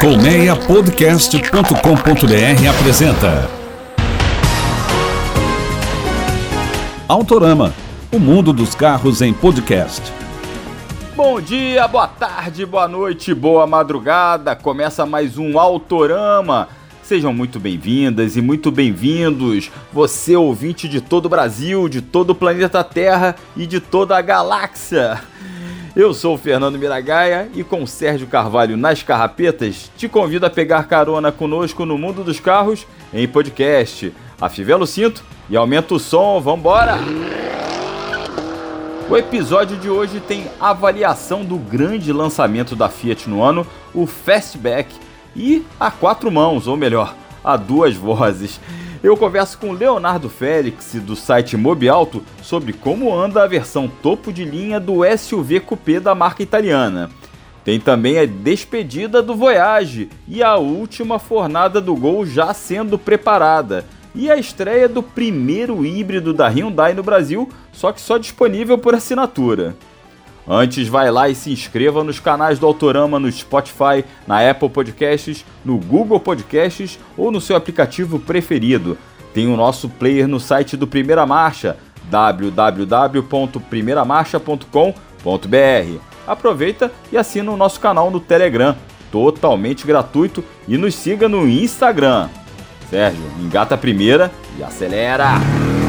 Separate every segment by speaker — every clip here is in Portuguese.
Speaker 1: Colmeiapodcast.com.br apresenta Autorama, o mundo dos carros em podcast.
Speaker 2: Bom dia, boa tarde, boa noite, boa madrugada. Começa mais um Autorama. Sejam muito bem-vindas e muito bem-vindos, você ouvinte de todo o Brasil, de todo o planeta Terra e de toda a galáxia. Eu sou o Fernando Miragaia e com Sérgio Carvalho nas carrapetas, te convido a pegar carona conosco no mundo dos carros em podcast. Afivela o cinto e aumenta o som, vambora! O episódio de hoje tem avaliação do grande lançamento da Fiat no ano, o Fastback, e a quatro mãos, ou melhor, a duas vozes eu converso com Leonardo Félix, do site Mobialto, sobre como anda a versão topo de linha do SUV Coupé da marca italiana. Tem também a despedida do Voyage e a última fornada do Gol já sendo preparada. E a estreia do primeiro híbrido da Hyundai no Brasil, só que só disponível por assinatura. Antes, vai lá e se inscreva nos canais do Autorama no Spotify, na Apple Podcasts, no Google Podcasts ou no seu aplicativo preferido. Tem o nosso player no site do Primeira Marcha, www.primeiramarcha.com.br. Aproveita e assina o nosso canal no Telegram, totalmente gratuito, e nos siga no Instagram. Sérgio, engata a primeira e acelera!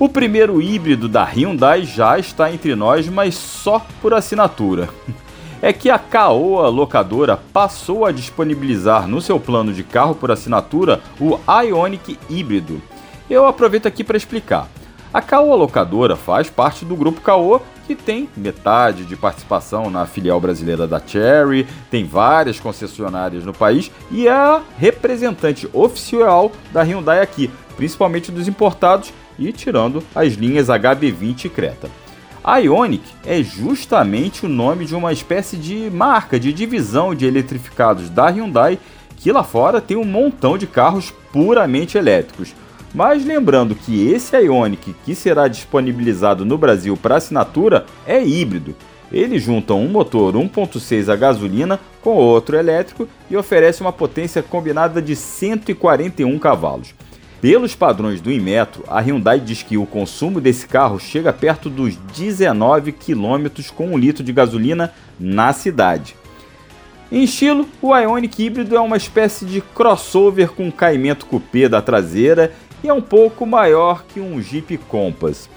Speaker 2: O primeiro híbrido da Hyundai já está entre nós, mas só por assinatura. É que a Caoa locadora passou a disponibilizar no seu plano de carro por assinatura o Ionic híbrido. Eu aproveito aqui para explicar. A Caoa locadora faz parte do grupo Caoa, que tem metade de participação na filial brasileira da Cherry, tem várias concessionárias no país e é a representante oficial da Hyundai aqui, principalmente dos importados e tirando as linhas HB20 e Creta. A Ioniq é justamente o nome de uma espécie de marca de divisão de eletrificados da Hyundai, que lá fora tem um montão de carros puramente elétricos. Mas lembrando que esse Ioniq que será disponibilizado no Brasil para assinatura é híbrido. Ele junta um motor 1.6 a gasolina com outro elétrico e oferece uma potência combinada de 141 cavalos. Pelos padrões do Inmetro, a Hyundai diz que o consumo desse carro chega perto dos 19 km com um litro de gasolina na cidade. Em estilo, o Ioniq híbrido é uma espécie de crossover com caimento coupé da traseira e é um pouco maior que um Jeep Compass.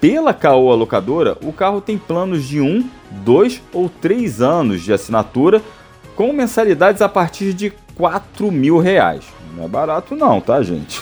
Speaker 2: Pela Caoa locadora, o carro tem planos de 1, 2 ou 3 anos de assinatura, com mensalidades a partir de 4 mil reais. Não é barato não, tá, gente?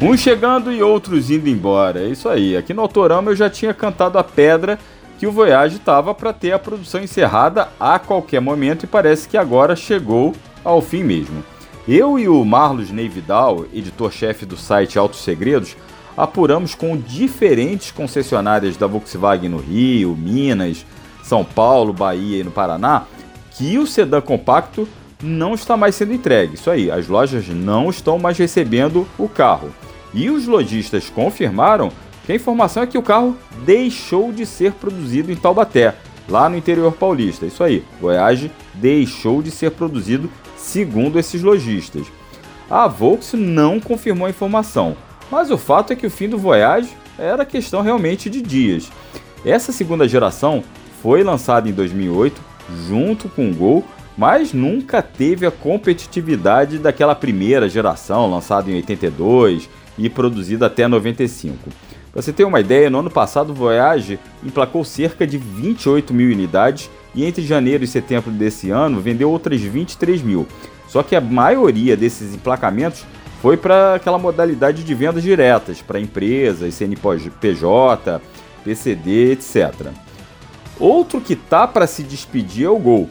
Speaker 2: Uns chegando e outros indo embora. É isso aí. Aqui no Autorama eu já tinha cantado a pedra que o Voyage estava para ter a produção encerrada a qualquer momento e parece que agora chegou ao fim mesmo. Eu e o Marlos Neividal, editor-chefe do site Autos Segredos, apuramos com diferentes concessionárias da Volkswagen no Rio, Minas, São Paulo, Bahia e no Paraná que o sedã compacto não está mais sendo entregue. Isso aí, as lojas não estão mais recebendo o carro. E os lojistas confirmaram que a informação é que o carro deixou de ser produzido em Taubaté, lá no interior paulista. Isso aí, Voyage deixou de ser produzido segundo esses lojistas. A Volks não confirmou a informação, mas o fato é que o fim do Voyage era questão realmente de dias. Essa segunda geração foi lançada em 2008 junto com o Gol mas nunca teve a competitividade daquela primeira geração, lançada em 82 e produzida até 95. Para você ter uma ideia, no ano passado o Voyage emplacou cerca de 28 mil unidades e entre janeiro e setembro desse ano vendeu outras 23 mil. Só que a maioria desses emplacamentos foi para aquela modalidade de vendas diretas para empresas, CNPJ, PCD, etc. Outro que tá para se despedir é o Gol,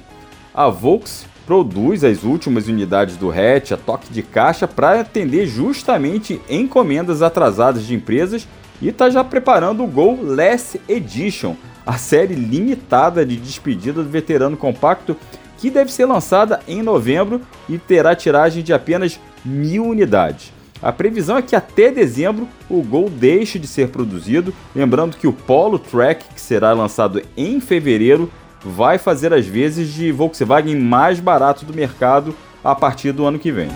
Speaker 2: a Volks produz as últimas unidades do hatch a toque de caixa para atender justamente encomendas atrasadas de empresas e está já preparando o Gol Less Edition, a série limitada de despedida do veterano compacto que deve ser lançada em novembro e terá tiragem de apenas mil unidades. A previsão é que até dezembro o Gol deixe de ser produzido, lembrando que o Polo Track, que será lançado em fevereiro, vai fazer as vezes de Volkswagen mais barato do mercado a partir do ano que vem.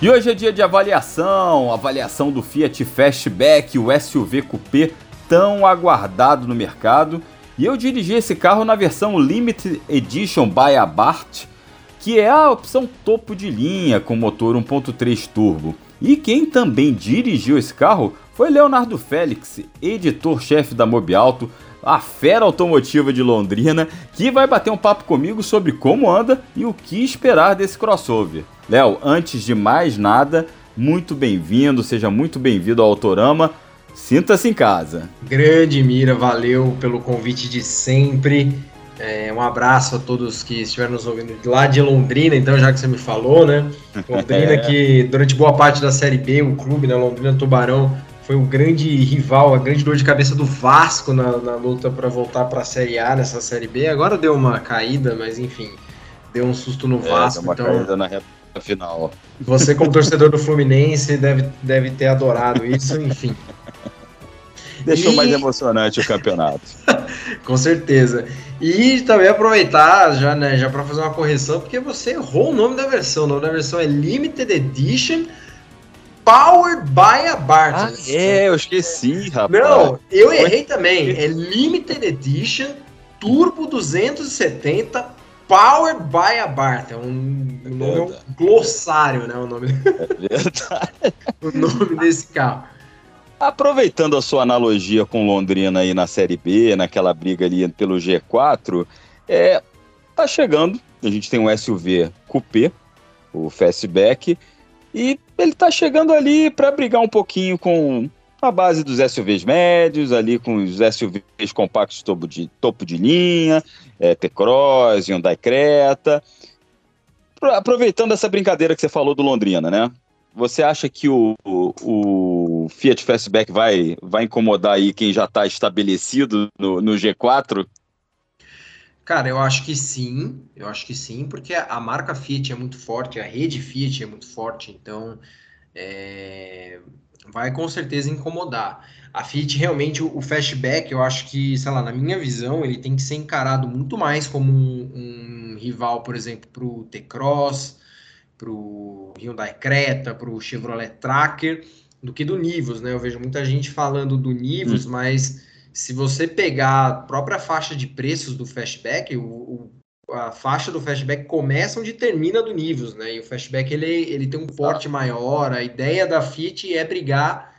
Speaker 2: E hoje é dia de avaliação, avaliação do Fiat Fastback, o SUV Coupé tão aguardado no mercado. E eu dirigi esse carro na versão Limited Edition by Abarth, que é a opção topo de linha com motor 1.3 turbo. E quem também dirigiu esse carro foi Leonardo Félix, editor-chefe da Mobialto, a fera automotiva de Londrina, que vai bater um papo comigo sobre como anda e o que esperar desse crossover. Léo, antes de mais nada, muito bem-vindo, seja muito bem-vindo ao Autorama. Sinta-se em casa.
Speaker 3: Grande Mira, valeu pelo convite de sempre. É, um abraço a todos que estiveram nos ouvindo lá de Londrina, então, já que você me falou, né? Londrina, é. que durante boa parte da Série B, o clube, né? Londrina Tubarão, foi o grande rival, a grande dor de cabeça do Vasco na, na luta para voltar para a Série A nessa Série B. Agora deu uma caída, mas enfim, deu um susto no é, Vasco.
Speaker 2: Deu uma então, caída na reta final.
Speaker 3: Você, como torcedor do Fluminense, deve, deve ter adorado isso, enfim.
Speaker 2: Deixou e... mais emocionante o campeonato.
Speaker 3: Com certeza. E também aproveitar já, né, já para fazer uma correção, porque você errou o nome da versão. O nome da versão é Limited Edition Powered by a Barton.
Speaker 2: Ah, é, eu esqueci, rapaz.
Speaker 3: Não, eu errei também. É Limited Edition Turbo 270 Powered by a Barton. É um, um, nome, um glossário, né? O nome, é o nome desse carro.
Speaker 2: Aproveitando a sua analogia com Londrina aí na Série B, naquela briga ali pelo G4, é, tá chegando. A gente tem um SUV Coupé, o Fastback, e ele está chegando ali para brigar um pouquinho com a base dos SUVs médios, ali com os SUVs compactos topo de, topo de linha, é, T-Cross, Hyundai Creta. Aproveitando essa brincadeira que você falou do Londrina, né? Você acha que o, o, o Fiat Fastback vai, vai incomodar aí quem já está estabelecido no, no G4?
Speaker 3: Cara, eu acho que sim, eu acho que sim, porque a marca Fiat é muito forte, a rede Fiat é muito forte, então é, vai com certeza incomodar. A Fiat realmente, o, Fastback, eu acho que, sei lá, na minha visão, ele tem que ser encarado muito mais como um, um rival, por exemplo, para o T-Cross, para o Hyundai Creta, para o Chevrolet Tracker, do que do Nivus, né? Eu vejo muita gente falando do Nivus, hum. mas se você pegar a própria faixa de preços do Fastback, o, o, a faixa do Fastback começa onde termina do Nivus, né? E o Fastback ele, ele tem um porte maior. A ideia da Fiat é brigar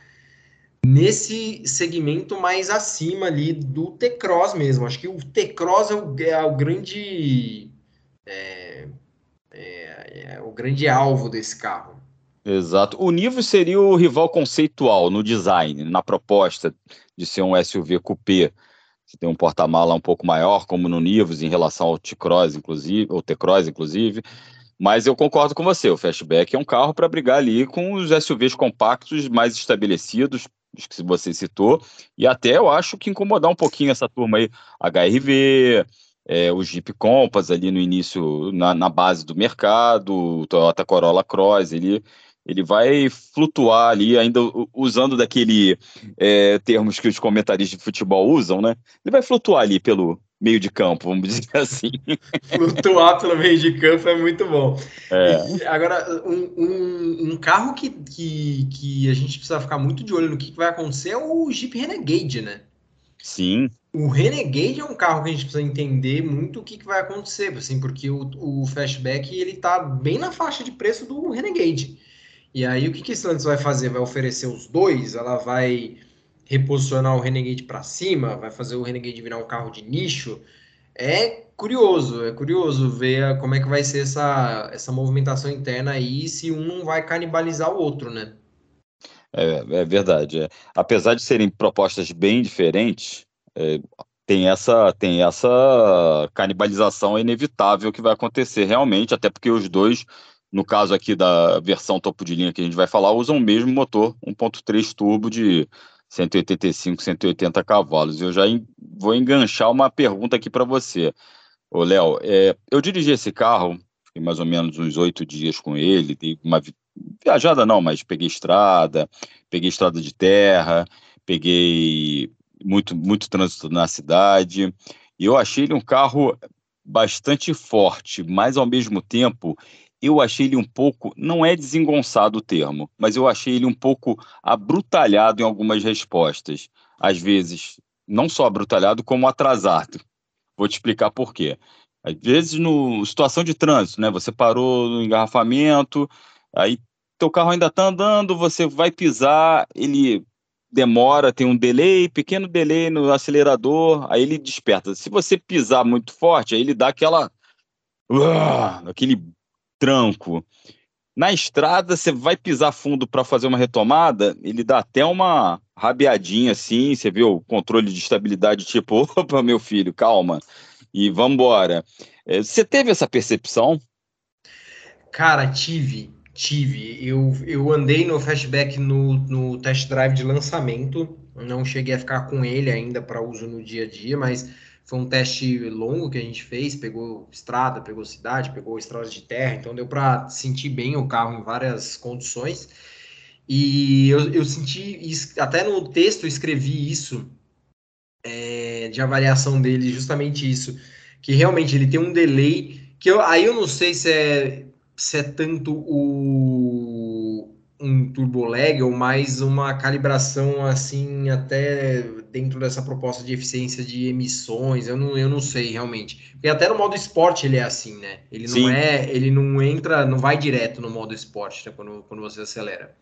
Speaker 3: nesse segmento mais acima ali do T-Cross mesmo. Acho que o T-Cross é o, é o grande é, é, é, o grande alvo desse carro.
Speaker 2: Exato. O Nivus seria o rival conceitual no design, na proposta de ser um SUV coupé. Você tem um porta-mala um pouco maior, como no Nivus, em relação ao T-Cross, inclusive, ou T-Cross, inclusive. Mas eu concordo com você, o Fastback é um carro para brigar ali com os SUVs compactos mais estabelecidos, os que você citou, e até eu acho que incomodar um pouquinho essa turma aí, HRV, é, o Jeep Compass ali no início, na, na base do mercado, o Toyota Corolla Cross, ele ele vai flutuar ali, ainda usando daquele é, termos que os comentaristas de futebol usam, né? Ele vai flutuar ali pelo meio de campo, vamos dizer assim.
Speaker 3: Flutuar pelo meio de campo é muito bom. É. agora, um, um, um, carro que, que, que a gente precisa ficar muito de olho no que, que vai acontecer é o Jeep Renegade, né?
Speaker 2: Sim.
Speaker 3: O Renegade é um carro que a gente precisa entender muito o que, que vai acontecer, assim, porque o, o Fastback ele tá bem na faixa de preço do Renegade. E aí, o que, que a Stellantis vai fazer? Vai oferecer os dois? Ela vai reposicionar o Renegade para cima? Vai fazer o Renegade virar um carro de nicho? É curioso, é curioso ver como é que vai ser essa, essa movimentação interna aí, se um não vai canibalizar o outro, né?
Speaker 2: É, é verdade. É. Apesar de serem propostas bem diferentes, é, tem essa tem essa canibalização inevitável que vai acontecer realmente, até porque os dois no caso aqui da versão topo de linha que a gente vai falar, usam o mesmo motor 1.3 turbo de 185, 180 cavalos. Eu já vou enganchar uma pergunta aqui para você. Ô, Léo, é, eu dirigi esse carro, fiquei mais ou menos uns oito dias com ele, dei uma viajada não, mas peguei estrada, peguei estrada de terra, peguei muito, muito trânsito na cidade, e eu achei ele um carro bastante forte, mas ao mesmo tempo eu achei ele um pouco, não é desengonçado o termo, mas eu achei ele um pouco abrutalhado em algumas respostas. Às vezes, não só abrutalhado, como atrasado. Vou te explicar por quê. Às vezes, no situação de trânsito, né? Você parou no engarrafamento, aí teu carro ainda está andando, você vai pisar, ele demora, tem um delay, pequeno delay no acelerador, aí ele desperta. Se você pisar muito forte, aí ele dá aquela uh, aquele tranco. Na estrada, você vai pisar fundo para fazer uma retomada, ele dá até uma rabiadinha assim, você vê o controle de estabilidade, tipo, opa, meu filho, calma, e vamos embora. É, você teve essa percepção?
Speaker 3: Cara, tive, tive. Eu, eu andei no Fastback no, no test drive de lançamento, não cheguei a ficar com ele ainda para uso no dia a dia, mas foi um teste longo que a gente fez, pegou estrada, pegou cidade, pegou estradas de terra, então deu para sentir bem o carro em várias condições. E eu, eu senti, até no texto eu escrevi isso, é, de avaliação dele, justamente isso, que realmente ele tem um delay, que eu, aí eu não sei se é, se é tanto o, um turbo lag ou mais uma calibração assim até dentro dessa proposta de eficiência de emissões, eu não, eu não sei realmente. Porque até no modo esporte ele é assim, né? Ele não Sim. é, ele não entra, não vai direto no modo esporte né? quando, quando você acelera.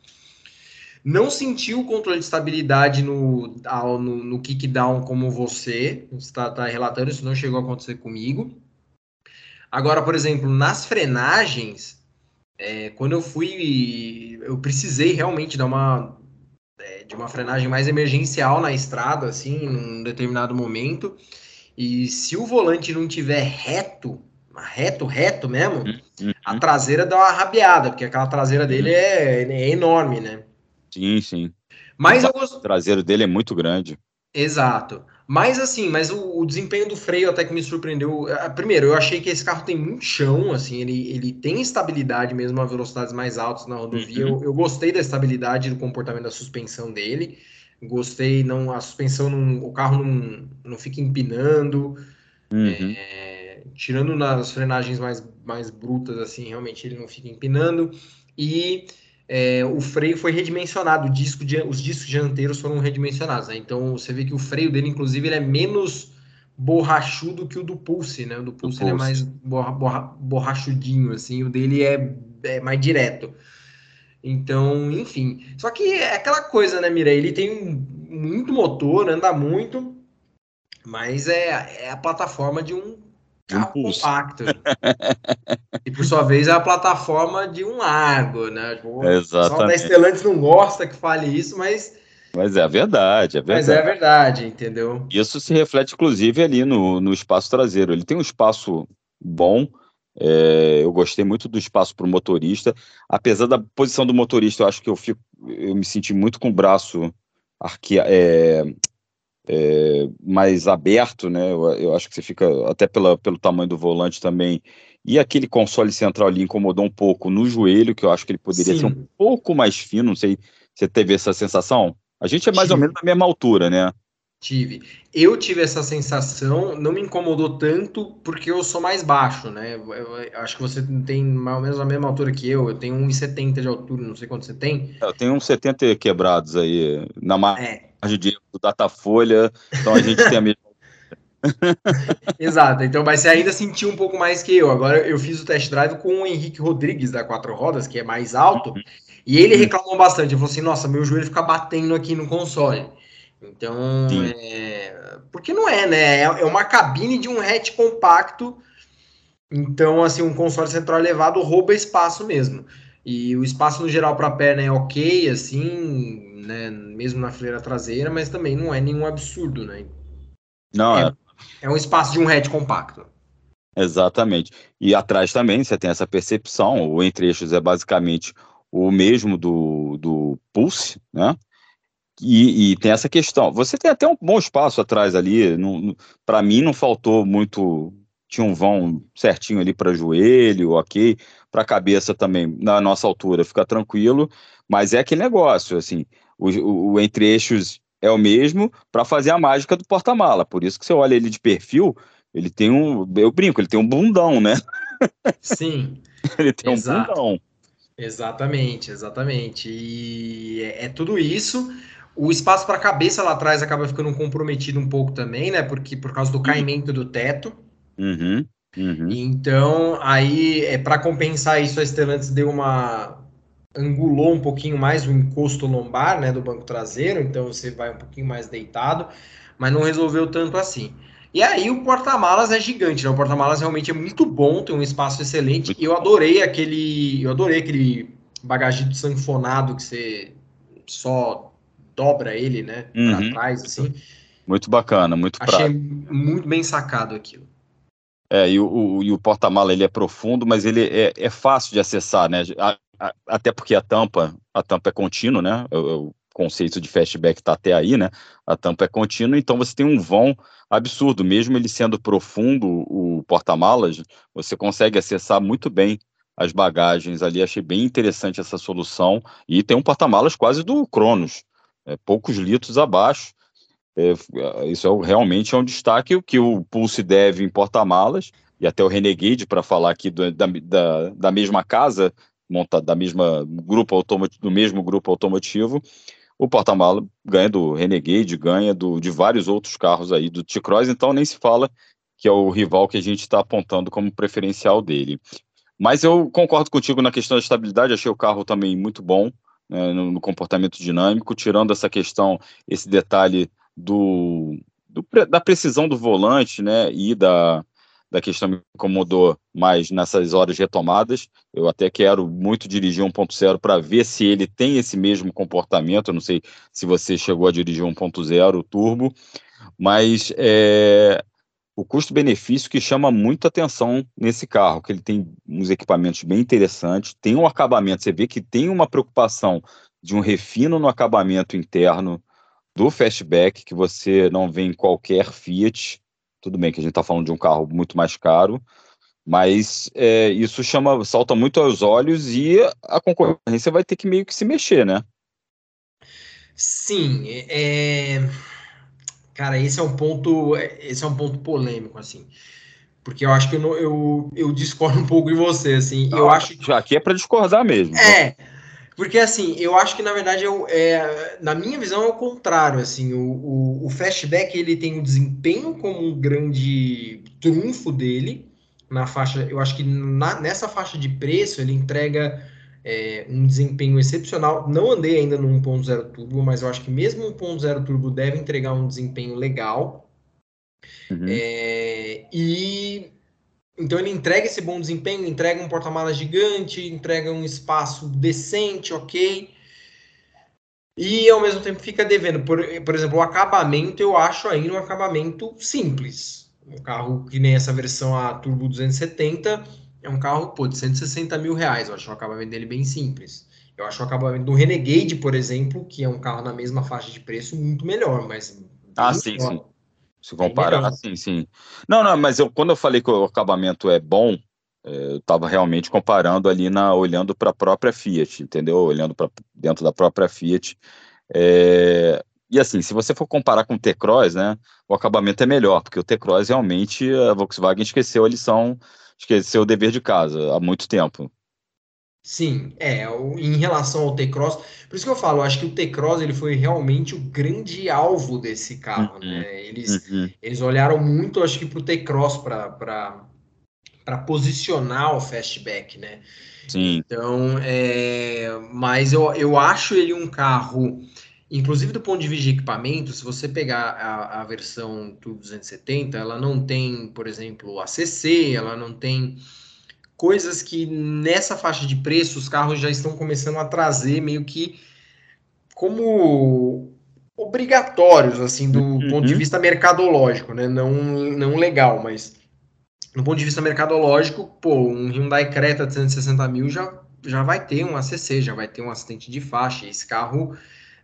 Speaker 3: Não sentiu o controle de estabilidade no, no, no kickdown como você está, está relatando, isso não chegou a acontecer comigo. Agora, por exemplo, nas frenagens, é, quando eu fui, eu precisei realmente dar uma é, de uma frenagem mais emergencial na estrada, assim, num determinado momento. E se o volante não tiver reto, reto, reto mesmo, uhum. a traseira dá uma rabiada, porque aquela traseira dele uhum. é, é, enorme, né?
Speaker 2: Sim, sim.
Speaker 3: Mas
Speaker 2: o gost... traseiro dele é muito grande.
Speaker 3: Exato. Mas assim, mas o, o, desempenho do freio até que me surpreendeu. Ah, primeiro, eu achei que esse carro tem muito chão, assim, ele, ele tem estabilidade mesmo a velocidades mais altas na rodovia. Uhum. Eu, eu, gostei da estabilidade do comportamento da suspensão dele. Gostei, não, a suspensão, não, o carro não, não fica empinando. Uhum. É, tirando nas frenagens mais, mais brutas, assim, realmente ele não fica empinando. E é, o freio foi redimensionado, disco de, os discos dianteiros foram redimensionados. Né? Então você vê que o freio dele, inclusive, ele é menos borrachudo que o do Pulse, né? O do Pulse, do Pulse. é mais borra, borra, borrachudinho, assim, o dele é, é, mais direto. Então, enfim. Só que é aquela coisa, né, Mira? Ele tem muito motor, anda muito, mas é, é a plataforma de um carro compacto. e por sua vez é a plataforma de um lago, né? Tipo,
Speaker 2: Exatamente. O
Speaker 3: pessoal da Stellantis não gosta que fale isso, mas.
Speaker 2: Mas é a verdade, é verdade.
Speaker 3: Mas é a verdade, entendeu?
Speaker 2: Isso se reflete, inclusive, ali no, no espaço traseiro. Ele tem um espaço bom. É, eu gostei muito do espaço para o motorista. Apesar da posição do motorista, eu acho que eu fico, eu me senti muito com o braço arque, é, é, mais aberto, né? Eu, eu, acho que você fica até pela, pelo tamanho do volante também. E aquele console central ali incomodou um pouco no joelho, que eu acho que ele poderia Sim. ser um pouco mais fino. Não sei se você teve essa sensação. A gente é mais Sim. ou menos da mesma altura, né?
Speaker 3: Tive. Eu tive essa sensação, não me incomodou tanto porque eu sou mais baixo, né? Eu, eu acho que você tem mais ou menos a mesma altura que eu. Eu tenho 1,70 de altura, não sei quanto você tem.
Speaker 2: Eu tenho uns 70 quebrados aí na margem é. De do Datafolha, então a gente tem a mesma.
Speaker 3: Exato, então, mas você ainda sentiu um pouco mais que eu. Agora eu fiz o test drive com o Henrique Rodrigues da Quatro Rodas, que é mais alto, uhum. e ele reclamou bastante. Ele falou assim: nossa, meu joelho fica batendo aqui no console. Então, é... porque não é, né? É, é uma cabine de um hatch compacto. Então, assim, um console central elevado rouba espaço mesmo. E o espaço no geral para a perna é ok, assim, né? Mesmo na fileira traseira, mas também não é nenhum absurdo, né?
Speaker 2: Não, é, é,
Speaker 3: é um espaço de um hatch compacto.
Speaker 2: Exatamente. E atrás também você tem essa percepção, o entre-eixos é basicamente o mesmo do, do Pulse, né? E, e, tem essa questão. Você tem até um bom espaço atrás ali. Para mim, não faltou muito tinha um vão certinho ali para joelho, ok, para cabeça também, na nossa altura, fica tranquilo, mas é aquele negócio, assim, o, o, o entre-eixos é o mesmo para fazer a mágica do porta-mala, por isso que você olha ele de perfil, ele tem um, eu brinco, ele tem um bundão, né?
Speaker 3: Sim.
Speaker 2: ele tem Exato. um bundão.
Speaker 3: Exatamente, exatamente. E é, é tudo isso. O espaço para a cabeça lá atrás acaba ficando comprometido um pouco também, né? Porque por causa do caimento do teto.
Speaker 2: Uhum, uhum.
Speaker 3: Então, aí, é, para compensar isso, a Stellantis deu uma. Angulou um pouquinho mais o encosto lombar né, do banco traseiro, então você vai um pouquinho mais deitado, mas não resolveu tanto assim. E aí o porta-malas é gigante, né? O porta-malas realmente é muito bom, tem um espaço excelente. E eu adorei aquele. Eu adorei aquele bagagem sanfonado que você só dobra ele, né? Uhum. Para trás, assim.
Speaker 2: Muito bacana, muito
Speaker 3: Achei prático. muito bem sacado aquilo.
Speaker 2: É, e o, o, o porta-mala ele é profundo, mas ele é, é fácil de acessar, né? Até porque a tampa, a tampa é contínua, né? O, o conceito de fastback está até aí, né? A tampa é contínua, então você tem um vão absurdo, mesmo ele sendo profundo, o porta-malas, você consegue acessar muito bem as bagagens ali. Achei bem interessante essa solução. E tem um porta-malas quase do Cronos, é, poucos litros abaixo. É, isso é, realmente é um destaque que o Pulse deve em porta-malas, e até o Renegade, para falar aqui do, da, da, da, mesma casa, monta, da mesma grupo do mesmo grupo automotivo, o porta-mala ganha do Renegade, ganha do, de vários outros carros aí do T-Cross, então nem se fala que é o rival que a gente está apontando como preferencial dele. Mas eu concordo contigo na questão da estabilidade, achei o carro também muito bom né, no, no, comportamento dinâmico, tirando essa questão, esse detalhe do, do, da precisão do volante né, e da, da questão me incomodou mais nessas horas retomadas. Eu até quero muito dirigir 1.0 para ver se ele tem esse mesmo comportamento. Eu não sei se você chegou a dirigir 1.0 turbo, mas é, o custo-benefício que chama muita atenção nesse carro, que ele tem uns equipamentos bem interessantes, tem um acabamento, você vê que tem uma preocupação de um refino no acabamento interno do fastback que você não vê em qualquer Fiat. Tudo bem que a gente está falando de um carro muito mais caro, mas é, isso chama, salta muito aos olhos e a concorrência vai ter que meio que se mexer, né?
Speaker 3: Sim, é... cara, esse é um ponto, esse é um ponto polêmico, assim, porque eu acho que eu, eu, eu discordo um pouco de você, assim, eu acho
Speaker 2: que... aqui é para discordar mesmo.
Speaker 3: É, porque assim, eu acho que na verdade eu, é, na minha visão é o contrário. Assim, o, o, o Fastback ele tem o desempenho como um grande trunfo dele na faixa. Eu acho que na, nessa faixa de preço ele entrega é, um desempenho excepcional. Não andei ainda no 1.0 turbo, mas eu acho que mesmo 1.0 turbo deve entregar um desempenho legal. Uhum. É, e então ele entrega esse bom desempenho, entrega um porta-malas gigante, entrega um espaço decente, ok. E ao mesmo tempo fica devendo. Por, por exemplo, o acabamento eu acho ainda um acabamento simples. Um carro que nem essa versão a Turbo 270 é um carro pô, de 160 mil reais. Eu acho o acabamento dele bem simples. Eu acho o acabamento do Renegade, por exemplo, que é um carro na mesma faixa de preço, muito melhor. Mas
Speaker 2: ah, sim, melhor. sim. Se comparar, sim, sim. Não, não, mas eu, quando eu falei que o acabamento é bom, é, eu estava realmente comparando ali na olhando para a própria Fiat, entendeu? Olhando para dentro da própria Fiat. É, e assim, se você for comparar com o T-Cross, né, o acabamento é melhor, porque o T-Cross realmente a Volkswagen esqueceu a lição, esqueceu o dever de casa há muito tempo.
Speaker 3: Sim, é, em relação ao T-Cross, por isso que eu falo, eu acho que o T-Cross ele foi realmente o grande alvo desse carro, uhum, né? Eles, uhum. eles olharam muito, acho que, para o T-Cross para posicionar o fastback, né?
Speaker 2: Sim.
Speaker 3: Então, é, mas eu, eu acho ele um carro, inclusive do ponto de vista de equipamento, se você pegar a, a versão Turbo 270, ela não tem, por exemplo, ACC, ela não tem coisas que nessa faixa de preço os carros já estão começando a trazer meio que como obrigatórios, assim, do uhum. ponto de vista mercadológico, né? Não, não legal, mas do ponto de vista mercadológico, pô, um Hyundai Creta de 160 mil já, já vai ter um ACC, já vai ter um assistente de faixa. Esse carro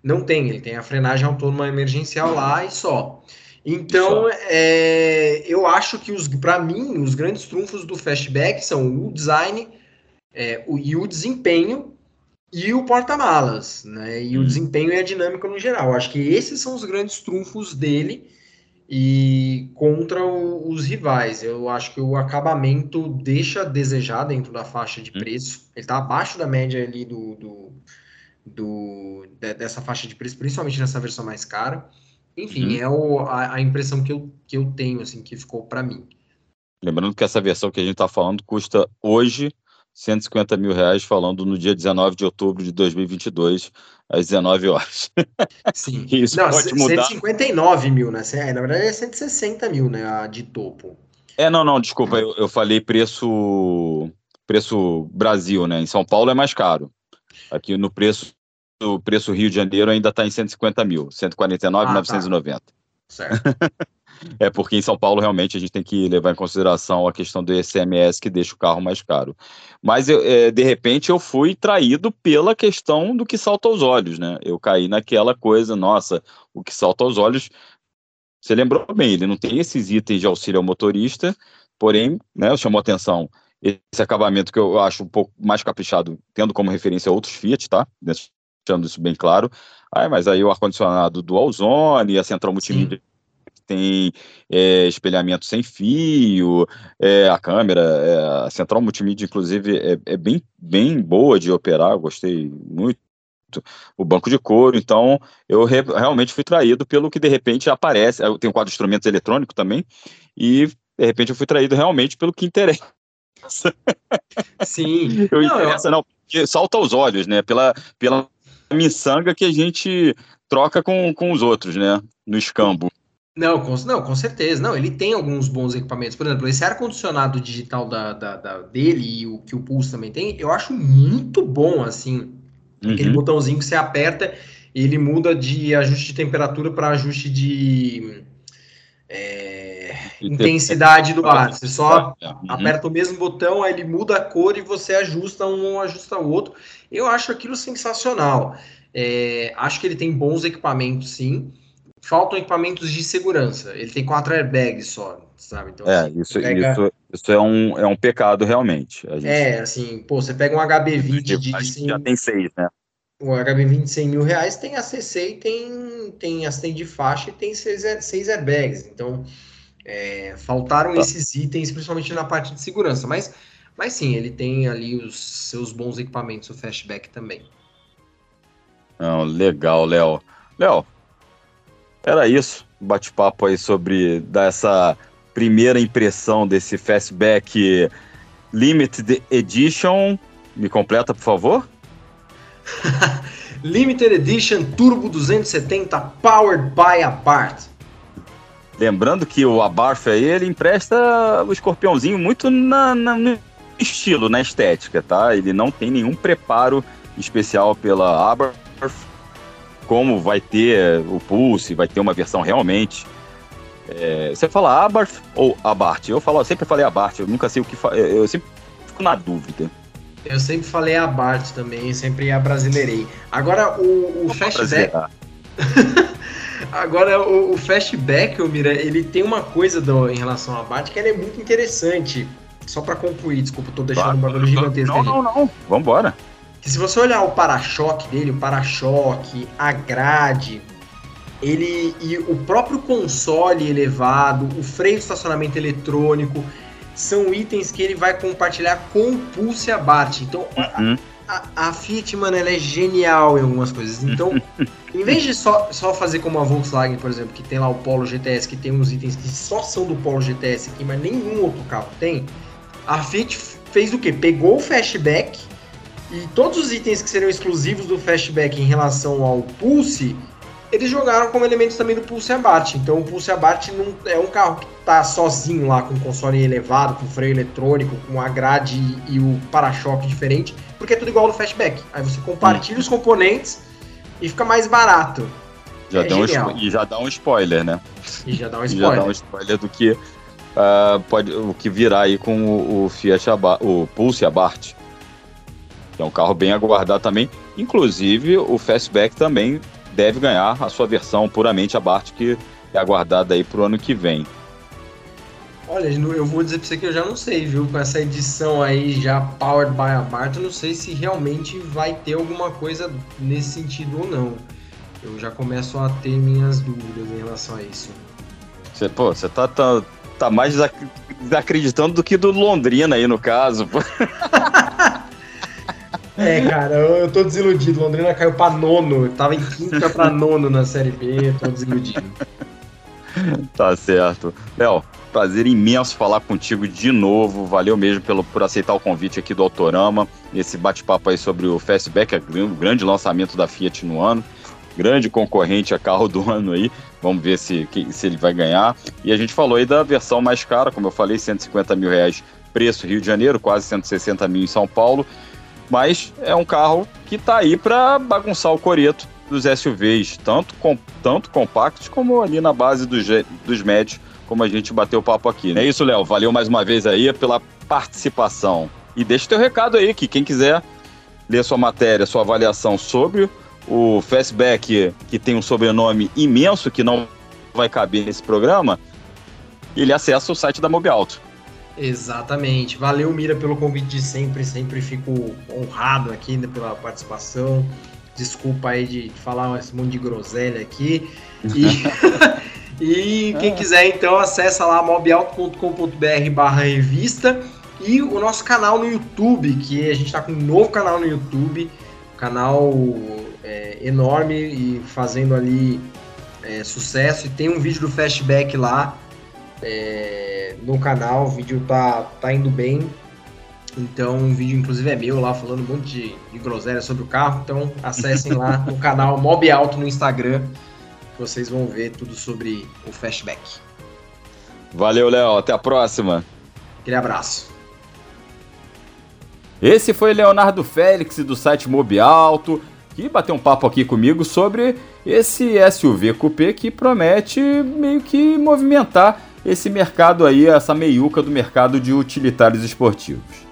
Speaker 3: não tem, ele tem a frenagem autônoma emergencial lá e só. Então, é, eu acho que para mim os grandes trunfos do Fastback são o design é, o, e o desempenho e o porta-malas, né? E hum. o desempenho e a dinâmica no geral. Acho que esses são os grandes trunfos dele e contra o, os rivais. Eu acho que o acabamento deixa a desejar dentro da faixa de hum. preço. Ele está abaixo da média ali do, do, do de, dessa faixa de preço, principalmente nessa versão mais cara. Enfim, uhum. é o, a, a, impressão que eu, que eu tenho, assim, que ficou para mim.
Speaker 2: Lembrando que essa versão que a gente está falando custa hoje 150 mil reais, falando no dia 19 de outubro de 2022, às 19 horas.
Speaker 3: Sim. Isso Não, pode mudar. 159 mil, né? Na verdade é 160 mil, né? A de topo.
Speaker 2: É, não, não, desculpa, eu, eu falei preço preço Brasil, né? Em São Paulo é mais caro. Aqui no preço o preço Rio de Janeiro ainda está em 150 mil, 149,990. Ah, tá. Certo. É porque em São Paulo realmente a gente tem que levar em consideração a questão do ICMS que deixa o carro mais caro. Mas eu, é, de repente eu fui traído pela questão do que salta aos olhos, né? Eu caí naquela coisa, nossa, o que salta aos olhos. Você lembrou bem, ele não tem esses itens de auxílio ao motorista, porém, né, chamou atenção esse acabamento que eu acho um pouco mais caprichado, tendo como referência outros Fiat, tá? Deixando isso bem claro. Ah, mas aí o ar-condicionado do Ozone, a central multimídia tem é, espelhamento sem fio, é, a câmera, é, a central multimídia, inclusive, é, é, bem, bem boa de operar, gostei muito. O banco de couro, então eu re, realmente fui traído pelo que de repente aparece. Eu tenho um quadro de instrumentos eletrônicos também, e de repente eu fui traído realmente pelo que interessa.
Speaker 3: Sim.
Speaker 2: eu não, interessa, eu... não, porque salta aos olhos, né? Pela, pela miçanga que a gente troca com, com os outros, né? No escambo.
Speaker 3: Não com, não, com certeza. Não, ele tem alguns bons equipamentos. Por exemplo, esse ar-condicionado digital da, da, da, dele e o que o Pulse também tem, eu acho muito bom, assim. Uhum. Aquele botãozinho que você aperta ele muda de ajuste de temperatura para ajuste de é, intensidade do ar. Você só uhum. aperta o mesmo botão, aí ele muda a cor e você ajusta um, ajusta o outro. Eu acho aquilo sensacional. É, acho que ele tem bons equipamentos, sim faltam equipamentos de segurança. Ele tem quatro airbags só, sabe?
Speaker 2: Então, é, assim, isso, pega... isso, isso é, um, é um pecado realmente.
Speaker 3: Gente... É, assim, pô, você pega um HB20
Speaker 2: de 100... Já tem seis, né?
Speaker 3: O HB20 de 100 mil reais tem ACC e tem, tem assistente de faixa e tem seis, seis airbags. Então, é, faltaram tá. esses itens, principalmente na parte de segurança. Mas, mas sim, ele tem ali os seus bons equipamentos, o Fastback também.
Speaker 2: Não, legal, Léo. Léo, era isso, bate-papo aí sobre dessa primeira impressão desse Fastback Limited Edition. Me completa, por favor?
Speaker 3: Limited Edition Turbo 270 Powered by Abarth.
Speaker 2: Lembrando que o Abarth aí, ele empresta o escorpiãozinho muito na, na, no estilo, na estética, tá? Ele não tem nenhum preparo especial pela Abarth como vai ter o Pulse, vai ter uma versão realmente. É, você fala Abarth ou Abarth? Eu falo, eu sempre falei Abarth, eu nunca sei o que eu sempre fico na dúvida.
Speaker 3: Eu sempre falei Abarth também, sempre abrasileirei. Agora o, o Fastback. Agora o, o Fastback, Mira, ele tem uma coisa do, em relação ao Abarth que é muito interessante. Só para concluir, desculpa, tô deixando um bagulho gigantesco.
Speaker 2: Não, não, não, vambora
Speaker 3: que se você olhar o para-choque dele, o para-choque, a grade, ele e o próprio console elevado, o freio de estacionamento eletrônico, são itens que ele vai compartilhar com o Pulse Abarth. Então, uhum. A, a, Fiat, mano, ela é genial em algumas coisas. Então, em vez de só, só fazer como a Volkswagen, por exemplo, que tem lá o Polo GTS, que tem uns itens que só são do Polo GTS aqui, mas nenhum outro carro tem, a Fiat fez o quê? Pegou o Fastback e todos os itens que seriam exclusivos do Fastback em relação ao Pulse, eles jogaram como elementos também do Pulse Abarth. Então o Pulse Abarth não é um carro que está sozinho lá com o console elevado, com freio eletrônico, com a grade e o para-choque diferente, porque é tudo igual do Fastback. Aí você compartilha hum. os componentes e fica mais barato.
Speaker 2: Já é um, e já dá um spoiler, né?
Speaker 3: E já dá um spoiler. já dá um
Speaker 2: spoiler do que uh, pode, o que virá aí com o, o Fiat Abarth, o Pulse Abarth. É um carro bem aguardado também. Inclusive, o Fastback também deve ganhar a sua versão puramente Abarth, que é aguardada aí para o ano que vem.
Speaker 3: Olha, eu vou dizer para você que eu já não sei, viu? Com essa edição aí já powered by a Marta, eu não sei se realmente vai ter alguma coisa nesse sentido ou não. Eu já começo a ter minhas dúvidas em relação a isso.
Speaker 2: Você, pô, você tá, tá, tá mais desacreditando do que do Londrina aí, no caso.
Speaker 3: é, cara, eu, eu tô desiludido. Londrina caiu pra nono. Eu tava em quinta pra nono na Série B, tô desiludido.
Speaker 2: tá certo. Léo, prazer imenso falar contigo de novo. Valeu mesmo pelo, por aceitar o convite aqui do Autorama. Esse bate-papo aí sobre o Fastback, é o grande lançamento da Fiat no ano. Grande concorrente a carro do ano aí. Vamos ver se, se ele vai ganhar. E a gente falou aí da versão mais cara, como eu falei, 150 mil reais preço Rio de Janeiro, quase 160 mil em São Paulo. Mas é um carro que está aí para bagunçar o coreto dos SUVs, tanto, com, tanto compactos como ali na base dos, dos médios como a gente bateu o papo aqui. É isso, Léo. Valeu mais uma vez aí pela participação. E deixa o teu recado aí, que quem quiser ler sua matéria, sua avaliação sobre o Fastback, que tem um sobrenome imenso que não vai caber nesse programa, ele acessa o site da Mobialto.
Speaker 3: Exatamente. Valeu, Mira, pelo convite de sempre. Sempre fico honrado aqui né, pela participação. Desculpa aí de falar esse monte de groselha aqui. E E quem quiser, então, acessa lá mobialto.com.br barra revista e o nosso canal no YouTube, que a gente está com um novo canal no YouTube, canal é, enorme e fazendo ali é, sucesso. E tem um vídeo do Fastback lá é, no canal, o vídeo tá, tá indo bem. Então, o vídeo inclusive é meu lá, falando um monte de, de groselha sobre o carro. Então, acessem lá no canal Mob Alto no Instagram vocês vão ver tudo sobre o Fastback.
Speaker 2: Valeu, Léo. Até a próxima.
Speaker 3: Aquele abraço.
Speaker 2: Esse foi Leonardo Félix do site Mobialto, que bateu um papo aqui comigo sobre esse SUV coupé que promete meio que movimentar esse mercado aí, essa meiuca do mercado de utilitários esportivos.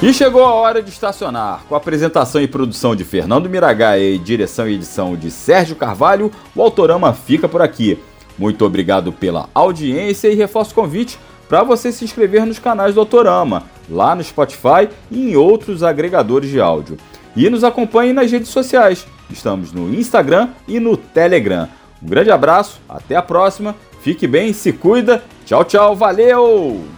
Speaker 2: E chegou a hora de estacionar. Com a apresentação e produção de Fernando Miragaia e direção e edição de Sérgio Carvalho, o Autorama fica por aqui. Muito obrigado pela audiência e reforço o convite para você se inscrever nos canais do Autorama, lá no Spotify e em outros agregadores de áudio. E nos acompanhe nas redes sociais. Estamos no Instagram e no Telegram. Um grande abraço, até a próxima, fique bem, se cuida, tchau, tchau, valeu!